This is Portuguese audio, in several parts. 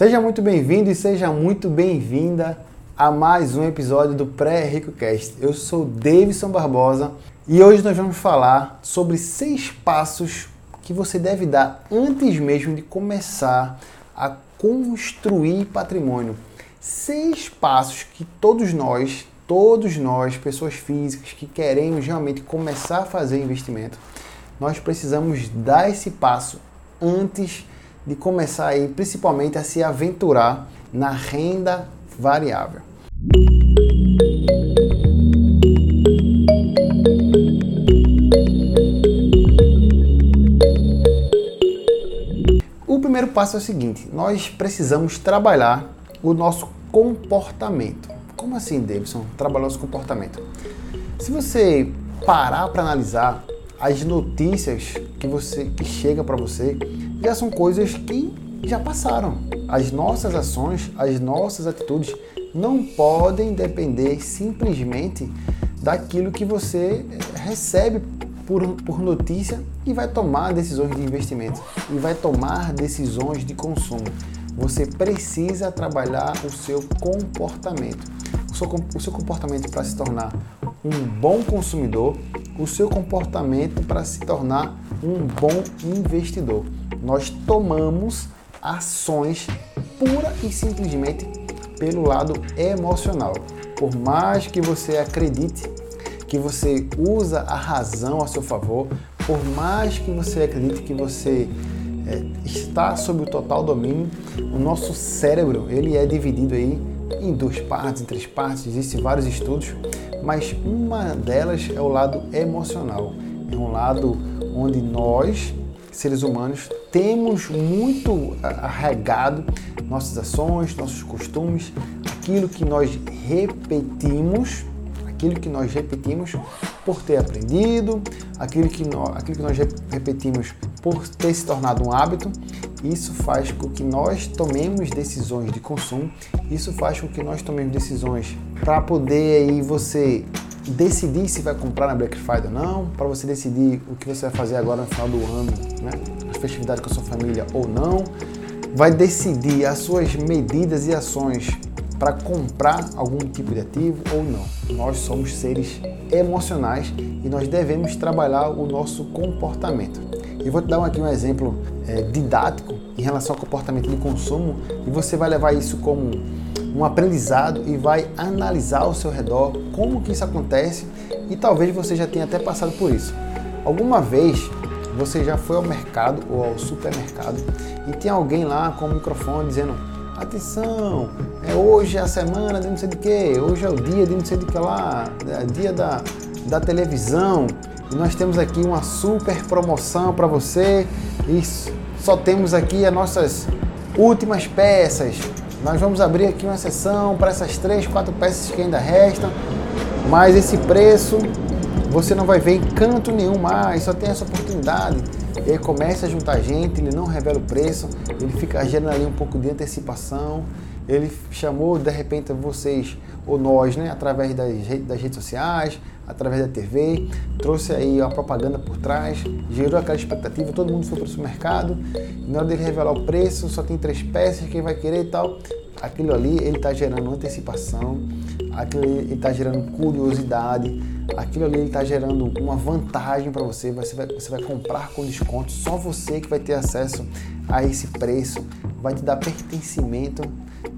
Seja muito bem-vindo e seja muito bem-vinda a mais um episódio do Pré-Rico Cast. Eu sou Davidson Barbosa e hoje nós vamos falar sobre seis passos que você deve dar antes mesmo de começar a construir patrimônio. Seis passos que todos nós, todos nós, pessoas físicas que queremos realmente começar a fazer investimento, nós precisamos dar esse passo antes de começar aí, principalmente a se aventurar na renda variável. O primeiro passo é o seguinte: nós precisamos trabalhar o nosso comportamento. Como assim, Davidson? Trabalhar o nosso comportamento. Se você parar para analisar as notícias que você que chega para você já são coisas que já passaram. As nossas ações, as nossas atitudes não podem depender simplesmente daquilo que você recebe por, por notícia e vai tomar decisões de investimento e vai tomar decisões de consumo. Você precisa trabalhar o seu comportamento. O seu, o seu comportamento para se tornar um bom consumidor, o seu comportamento para se tornar um bom investidor. Nós tomamos ações pura e simplesmente pelo lado emocional. Por mais que você acredite que você usa a razão a seu favor, por mais que você acredite que você é, está sob o total domínio, o nosso cérebro ele é dividido aí em duas partes, em três partes, existem vários estudos, mas uma delas é o lado emocional. É um lado onde nós, seres humanos, temos muito arregado nossas ações, nossos costumes, aquilo que nós repetimos, aquilo que nós repetimos por ter aprendido, aquilo que nós, aquilo que nós repetimos por ter se tornado um hábito. Isso faz com que nós tomemos decisões de consumo, isso faz com que nós tomemos decisões para poder aí você decidir se vai comprar na Black Friday ou não, para você decidir o que você vai fazer agora no final do ano, né? as festividades com a sua família ou não, vai decidir as suas medidas e ações para comprar algum tipo de ativo ou não. Nós somos seres emocionais e nós devemos trabalhar o nosso comportamento. Eu vou te dar aqui um exemplo é, didático em relação ao comportamento de consumo e você vai levar isso como um aprendizado e vai analisar ao seu redor como que isso acontece e talvez você já tenha até passado por isso. Alguma vez você já foi ao mercado ou ao supermercado e tem alguém lá com o microfone dizendo atenção, é hoje é a semana de não sei de que, hoje é o dia de não sei de que lá, é dia da, da televisão e nós temos aqui uma super promoção para você e só temos aqui as nossas últimas peças nós vamos abrir aqui uma sessão para essas três, quatro peças que ainda restam, mas esse preço você não vai ver em canto nenhum mais, só tem essa oportunidade. Ele começa a juntar gente, ele não revela o preço, ele fica gerando ali um pouco de antecipação. Ele chamou de repente vocês ou nós, né, através das, das redes sociais, através da TV, trouxe aí a propaganda por trás, gerou aquela expectativa, todo mundo foi para o supermercado, e na hora dele revelar o preço, só tem três peças, quem vai querer e tal. Aquilo ali ele está gerando antecipação, aquilo ali está gerando curiosidade, aquilo ali está gerando uma vantagem para você, você vai, você vai comprar com desconto, só você que vai ter acesso a esse preço, vai te dar pertencimento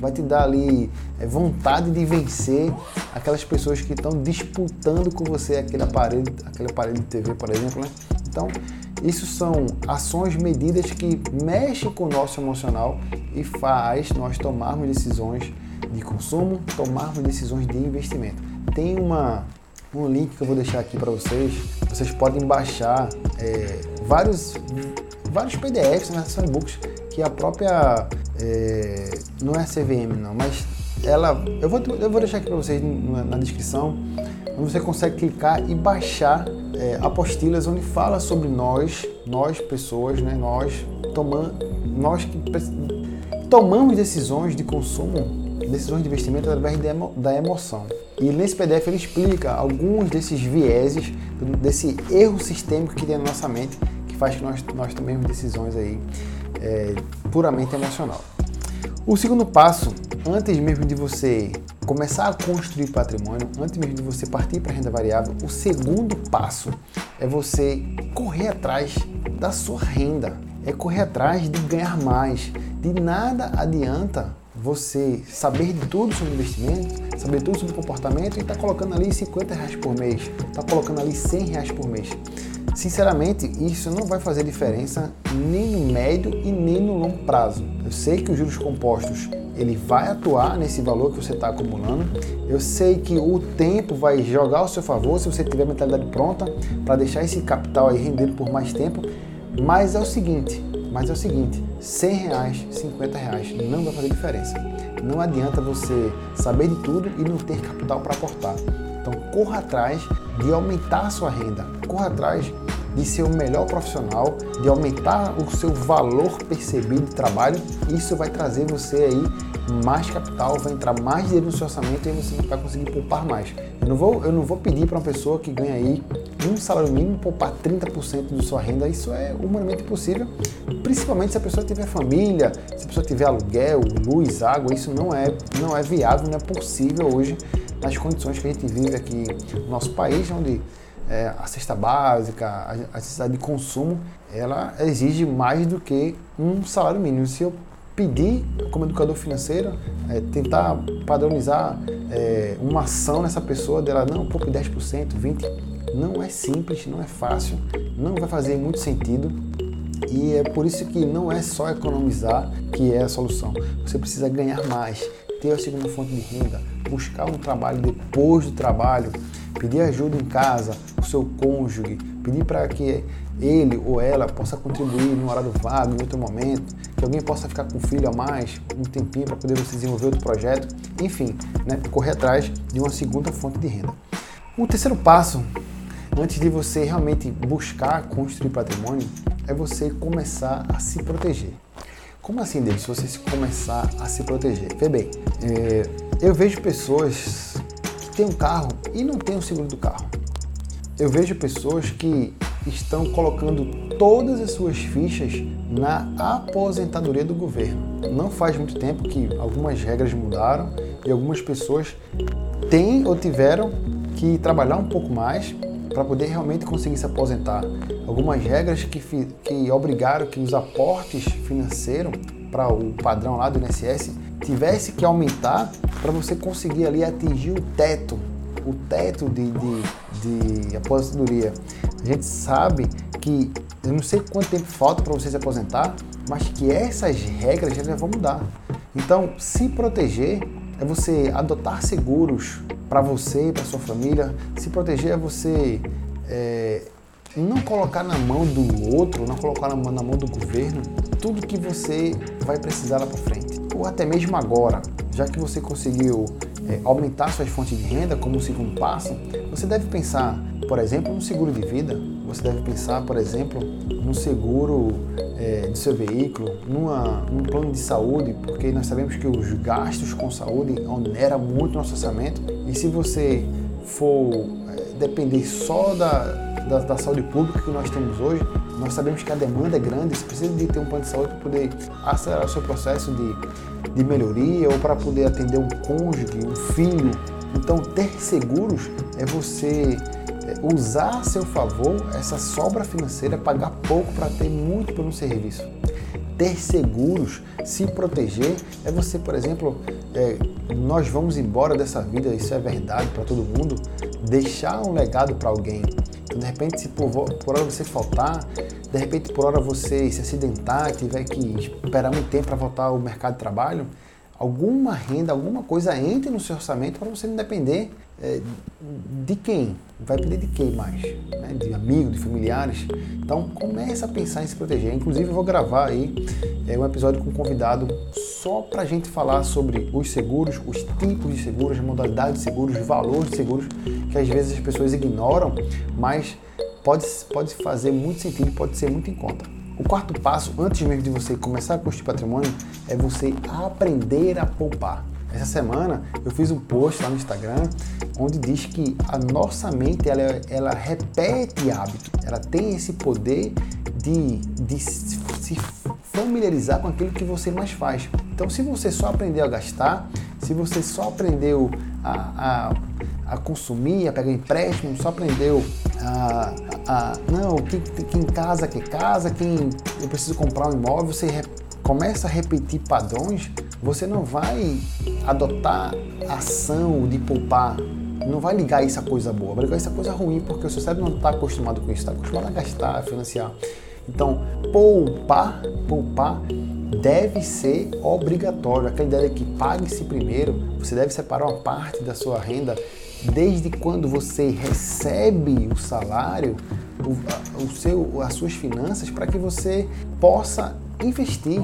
vai te dar ali é, vontade de vencer aquelas pessoas que estão disputando com você aquele aparelho, aquele aparelho de TV, por exemplo. Né? Então, isso são ações, medidas que mexem com o nosso emocional e faz nós tomarmos decisões de consumo, tomarmos decisões de investimento. Tem uma, um link que eu vou deixar aqui para vocês. Vocês podem baixar é, vários, vários PDFs, né? são e-books que a própria é, não é CVM não, mas ela eu vou, eu vou deixar aqui para vocês na, na, descrição você consegue clicar e baixar é, apostilas onde fala sobre nós, nós pessoas, né, nós tomando, nós que tomamos decisões de consumo, decisões de investimento através da emoção. E nesse PDF ele explica alguns desses vieses, desse erro sistêmico que tem na nossa mente, faz que nós, nós tomemos decisões aí é, puramente emocional. O segundo passo, antes mesmo de você começar a construir patrimônio, antes mesmo de você partir para renda variável, o segundo passo é você correr atrás da sua renda, é correr atrás de ganhar mais. De nada adianta você saber de tudo sobre investimento, saber tudo sobre comportamento e estar tá colocando ali 50 reais por mês, está colocando ali 100 reais por mês. Sinceramente, isso não vai fazer diferença nem no médio e nem no longo prazo. Eu sei que os juros compostos ele vai atuar nesse valor que você está acumulando. Eu sei que o tempo vai jogar ao seu favor se você tiver a mentalidade pronta para deixar esse capital aí rendendo por mais tempo. Mas é o seguinte, mas é o seguinte, 100 reais, 50 reais não vai fazer diferença. Não adianta você saber de tudo e não ter capital para aportar. Então corra atrás de aumentar a sua renda, corra atrás de ser o melhor profissional, de aumentar o seu valor percebido de trabalho. Isso vai trazer você aí mais capital, vai entrar mais dinheiro no seu orçamento e você vai conseguir poupar mais. Eu não vou, eu não vou pedir para uma pessoa que ganha aí um salário mínimo poupar 30% da sua renda, isso é humanamente impossível, principalmente se a pessoa tiver família, se a pessoa tiver aluguel, luz, água, isso não é, não é viável, não é possível hoje nas condições que a gente vive aqui no nosso país, onde é, a cesta básica, a, a necessidade de consumo, ela exige mais do que um salário mínimo. Se eu pedir, como educador financeiro, é, tentar padronizar é, uma ação nessa pessoa, dela, não, pouco 10%, 20%, não é simples, não é fácil, não vai fazer muito sentido. E é por isso que não é só economizar que é a solução. Você precisa ganhar mais, ter a segunda fonte de renda, buscar um trabalho depois do trabalho, pedir ajuda em casa, o seu cônjuge, pedir para que ele ou ela possa contribuir no horário vago, em outro momento, que alguém possa ficar com o filho a mais, um tempinho para poder você desenvolver outro projeto, enfim, né, correr atrás de uma segunda fonte de renda. O terceiro passo, antes de você realmente buscar construir patrimônio, é você começar a se proteger. Como assim, David, se você começar a se proteger? Vê bem, é, eu vejo pessoas que têm um carro e não têm o seguro do carro. Eu vejo pessoas que estão colocando todas as suas fichas na aposentadoria do governo. Não faz muito tempo que algumas regras mudaram e algumas pessoas têm ou tiveram que trabalhar um pouco mais para poder realmente conseguir se aposentar. Algumas regras que, que obrigaram que os aportes financeiros para o padrão lá do INSS tivesse que aumentar para você conseguir ali atingir o teto, o teto de, de, de aposentadoria. A gente sabe que eu não sei quanto tempo falta para você se aposentar, mas que essas regras já vão mudar. Então, se proteger é você adotar seguros para você para sua família. Se proteger é você é, não colocar na mão do outro, não colocar na mão, na mão do governo tudo que você vai precisar lá para frente. Ou até mesmo agora, já que você conseguiu é, aumentar suas fontes de renda como um segundo passo, você deve pensar, por exemplo, no seguro de vida, você deve pensar, por exemplo, no seguro é, do seu veículo, numa, num plano de saúde, porque nós sabemos que os gastos com saúde oneram muito nosso orçamento. E se você for depender só da, da, da saúde pública que nós temos hoje, nós sabemos que a demanda é grande, você precisa de ter um plano de saúde para poder acelerar o seu processo de, de melhoria ou para poder atender um cônjuge, um filho. Então, ter seguros é você é, usar a seu favor essa sobra financeira, pagar pouco para ter muito um serviço. Ter seguros, se proteger, é você, por exemplo, é, nós vamos embora dessa vida, isso é verdade para todo mundo, deixar um legado para alguém. Então, de repente, se por, por hora você faltar, de repente por hora você se acidentar, tiver que esperar muito tempo para voltar ao mercado de trabalho, alguma renda, alguma coisa entre no seu orçamento para você não depender é, de quem? Vai depender de quem mais? Né? De amigos, de familiares? Então comece a pensar em se proteger. Inclusive eu vou gravar aí é, um episódio com um convidado só para a gente falar sobre os seguros, os tipos de seguros, modalidades de seguros, os valores de seguros que às vezes as pessoas ignoram, mas pode, pode fazer muito sentido, pode ser muito em conta. O quarto passo, antes mesmo de você começar a construir patrimônio, é você aprender a poupar. Essa semana eu fiz um post lá no Instagram onde diz que a nossa mente ela, ela repete hábito, ela tem esse poder de, de se familiarizar com aquilo que você mais faz. Então, se você só aprendeu a gastar, se você só aprendeu a, a, a consumir, a pegar empréstimo, só aprendeu a, a, não, quem, quem casa quer casa, quem eu preciso comprar um imóvel, você re, começa a repetir padrões, você não vai adotar ação de poupar não vai ligar isso a coisa boa, vai ligar isso a coisa ruim, porque o seu cérebro não está acostumado com isso, está acostumado a gastar, a financiar. Então, poupar, poupar deve ser obrigatório. Aquela ideia que pague-se primeiro, você deve separar uma parte da sua renda desde quando você recebe o salário, o, o seu, as suas finanças, para que você possa investir.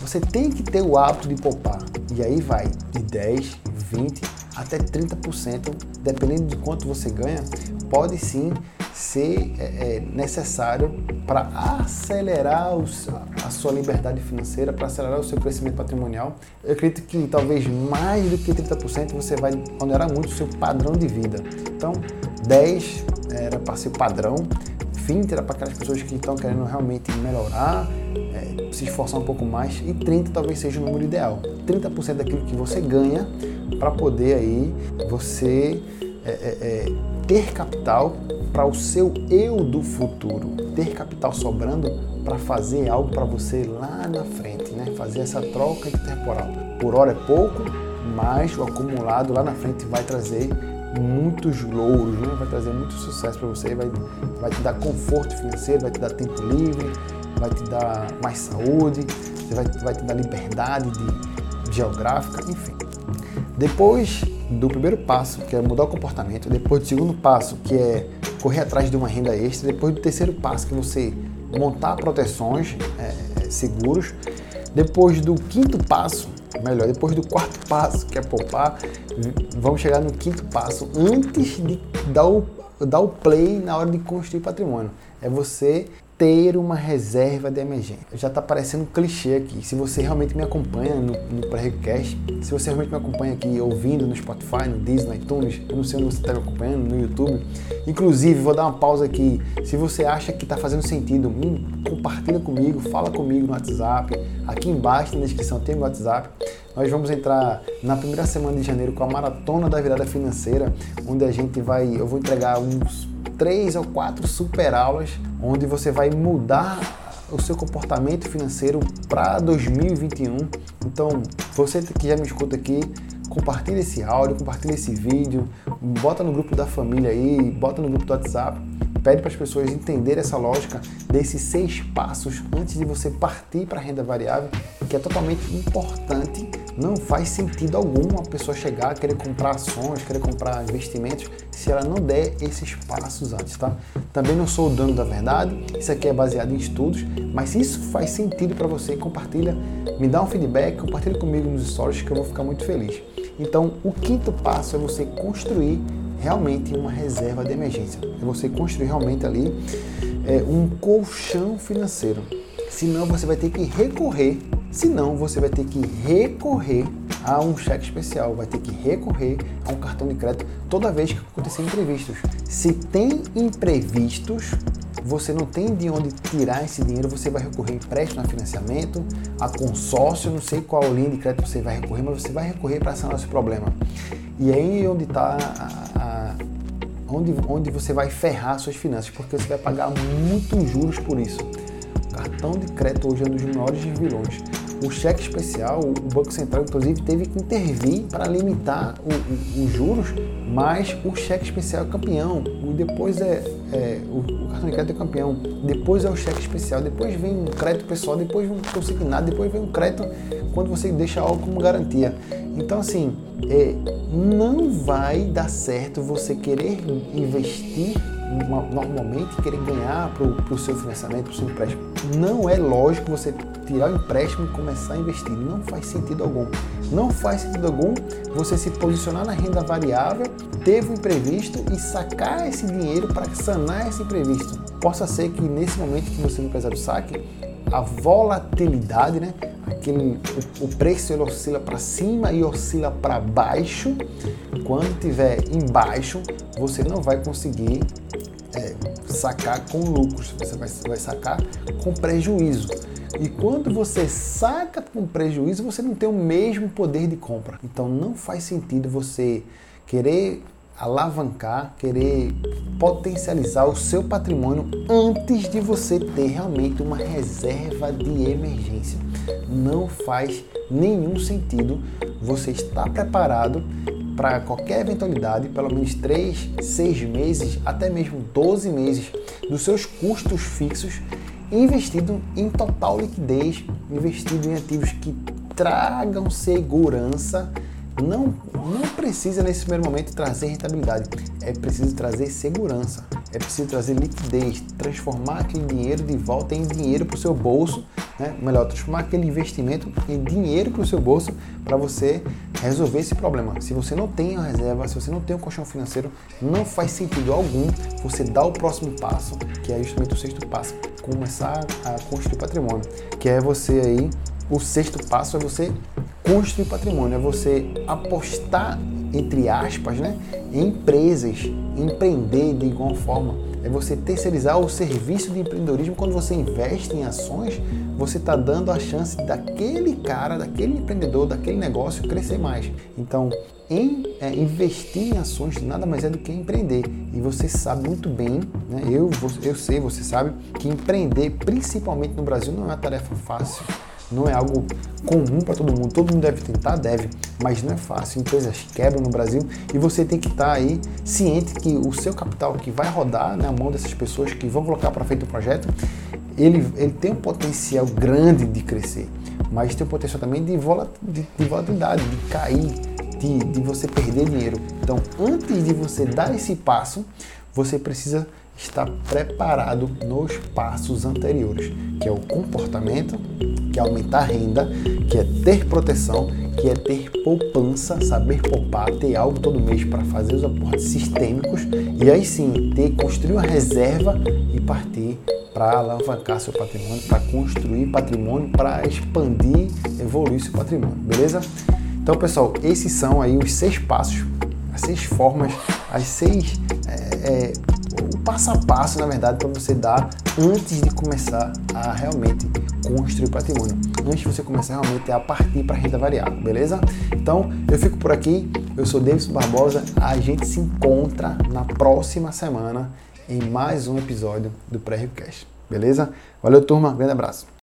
Você tem que ter o hábito de poupar. E aí vai de 10, 20 até 30%, dependendo de quanto você ganha, pode sim ser é, é necessário para acelerar os, a sua liberdade financeira, para acelerar o seu crescimento patrimonial. Eu acredito que talvez mais do que 30% você vai onerar muito o seu padrão de vida. Então, 10 era para ser padrão, 20 era para aquelas pessoas que estão querendo realmente melhorar, é, se esforçar um pouco mais, e 30 talvez seja o número ideal. 30% daquilo que você ganha para poder aí você é, é, é ter capital para o seu eu do futuro, ter capital sobrando para fazer algo para você lá na frente, né? Fazer essa troca intertemporal. Por hora é pouco, mas o acumulado lá na frente vai trazer muitos louros, vai trazer muito sucesso para você, vai, vai te dar conforto financeiro, vai te dar tempo livre, vai te dar mais saúde, vai, vai te dar liberdade de, geográfica, enfim. Depois do primeiro passo, que é mudar o comportamento, depois do segundo passo, que é correr atrás de uma renda extra, depois do terceiro passo, que é você montar proteções, é, seguros, depois do quinto passo, melhor, depois do quarto passo, que é poupar, vamos chegar no quinto passo, antes de dar o, dar o play na hora de construir patrimônio. É você ter uma reserva de emergência. Já está parecendo um clichê aqui. Se você realmente me acompanha no, no pré-recast, se você realmente me acompanha aqui ouvindo no Spotify, no Disney, no iTunes, eu não sei onde você está me acompanhando, no YouTube. Inclusive, vou dar uma pausa aqui. Se você acha que está fazendo sentido, me compartilha comigo, fala comigo no WhatsApp. Aqui embaixo na descrição tem o WhatsApp. Nós vamos entrar na primeira semana de janeiro com a maratona da virada financeira, onde a gente vai, eu vou entregar uns três ou quatro super aulas onde você vai mudar o seu comportamento financeiro para 2021. Então, você que já me escuta aqui, compartilha esse áudio, compartilha esse vídeo, bota no grupo da família aí, bota no grupo do WhatsApp, pede para as pessoas entenderem essa lógica desses seis passos antes de você partir para a renda variável, que é totalmente importante não faz sentido algum a pessoa chegar, querer comprar ações, querer comprar investimentos, se ela não der esses passos antes, tá? Também não sou o dono da verdade, isso aqui é baseado em estudos, mas se isso faz sentido para você, compartilha, me dá um feedback, compartilha comigo nos stories que eu vou ficar muito feliz. Então, o quinto passo é você construir realmente uma reserva de emergência. É você construir realmente ali é, um colchão financeiro. Senão você vai ter que recorrer Senão, você vai ter que recorrer a um cheque especial, vai ter que recorrer a um cartão de crédito toda vez que acontecer imprevistos. Se tem imprevistos, você não tem de onde tirar esse dinheiro, você vai recorrer a empréstimo, a financiamento, a consórcio, não sei qual linha de crédito você vai recorrer, mas você vai recorrer para sanar esse problema. E aí é onde está onde, onde você vai ferrar suas finanças, porque você vai pagar muitos juros por isso. O cartão de crédito hoje é um dos maiores vilões. O cheque especial, o Banco Central, inclusive, teve que intervir para limitar os juros, mas o cheque especial é campeão. O depois é, é o, o, cartão de crédito é campeão. Depois é o cheque especial. Depois vem um crédito pessoal. Depois vem um consignado. Depois vem um crédito quando você deixa algo como garantia. Então, assim, é, não vai dar certo você querer investir normalmente querer ganhar para o seu financiamento, para o seu empréstimo. Não é lógico você tirar o empréstimo e começar a investir. Não faz sentido algum. Não faz sentido algum você se posicionar na renda variável, teve um imprevisto e sacar esse dinheiro para sanar esse imprevisto. Possa ser que nesse momento que você não precisa do saque, a volatilidade, né? Aquele, o, o preço ele oscila para cima e oscila para baixo. Quando tiver embaixo, você não vai conseguir é, sacar com lucros, você vai, vai sacar com prejuízo. E quando você saca com prejuízo, você não tem o mesmo poder de compra. Então não faz sentido você querer alavancar, querer potencializar o seu patrimônio antes de você ter realmente uma reserva de emergência. Não faz nenhum sentido você estar preparado para qualquer eventualidade, pelo menos 3, 6 meses, até mesmo 12 meses dos seus custos fixos, investido em total liquidez, investido em ativos que tragam segurança não, não precisa nesse primeiro momento trazer rentabilidade, é preciso trazer segurança, é preciso trazer liquidez, transformar aquele dinheiro de volta em dinheiro para o seu bolso, né? melhor, transformar aquele investimento em dinheiro para o seu bolso para você resolver esse problema. Se você não tem a reserva, se você não tem o colchão financeiro, não faz sentido algum você dar o próximo passo, que é justamente o sexto passo, começar a construir patrimônio, que é você aí o sexto passo é você construir patrimônio, é você apostar, entre aspas, né, em empresas, empreender de igual forma. É você terceirizar o serviço de empreendedorismo. Quando você investe em ações, você está dando a chance daquele cara, daquele empreendedor, daquele negócio crescer mais. Então, em é, investir em ações nada mais é do que empreender. E você sabe muito bem, né? eu, eu sei, você sabe, que empreender, principalmente no Brasil, não é uma tarefa fácil não é algo comum para todo mundo. Todo mundo deve tentar, deve, mas não é fácil. Empresas quebram no Brasil e você tem que estar tá aí ciente que o seu capital que vai rodar na mão dessas pessoas que vão colocar para frente o projeto, ele, ele tem um potencial grande de crescer, mas tem um potencial também de, de, de volatilidade, de cair, de, de você perder dinheiro. Então, antes de você dar esse passo, você precisa estar preparado nos passos anteriores, que é o comportamento, que é aumentar a renda, que é ter proteção, que é ter poupança, saber poupar, ter algo todo mês para fazer os aportes sistêmicos e aí sim ter construir uma reserva e partir para alavancar seu patrimônio, para construir patrimônio, para expandir, evoluir seu patrimônio, beleza? Então, pessoal, esses são aí os seis passos, as seis formas, as seis é, é, o passo a passo, na verdade, para você dar antes de começar a realmente construir patrimônio. Antes de você começar realmente a partir para renda variável, beleza? Então, eu fico por aqui. Eu sou Davidson Barbosa. A gente se encontra na próxima semana em mais um episódio do Pré-Ricocast. Beleza? Valeu, turma. Grande abraço.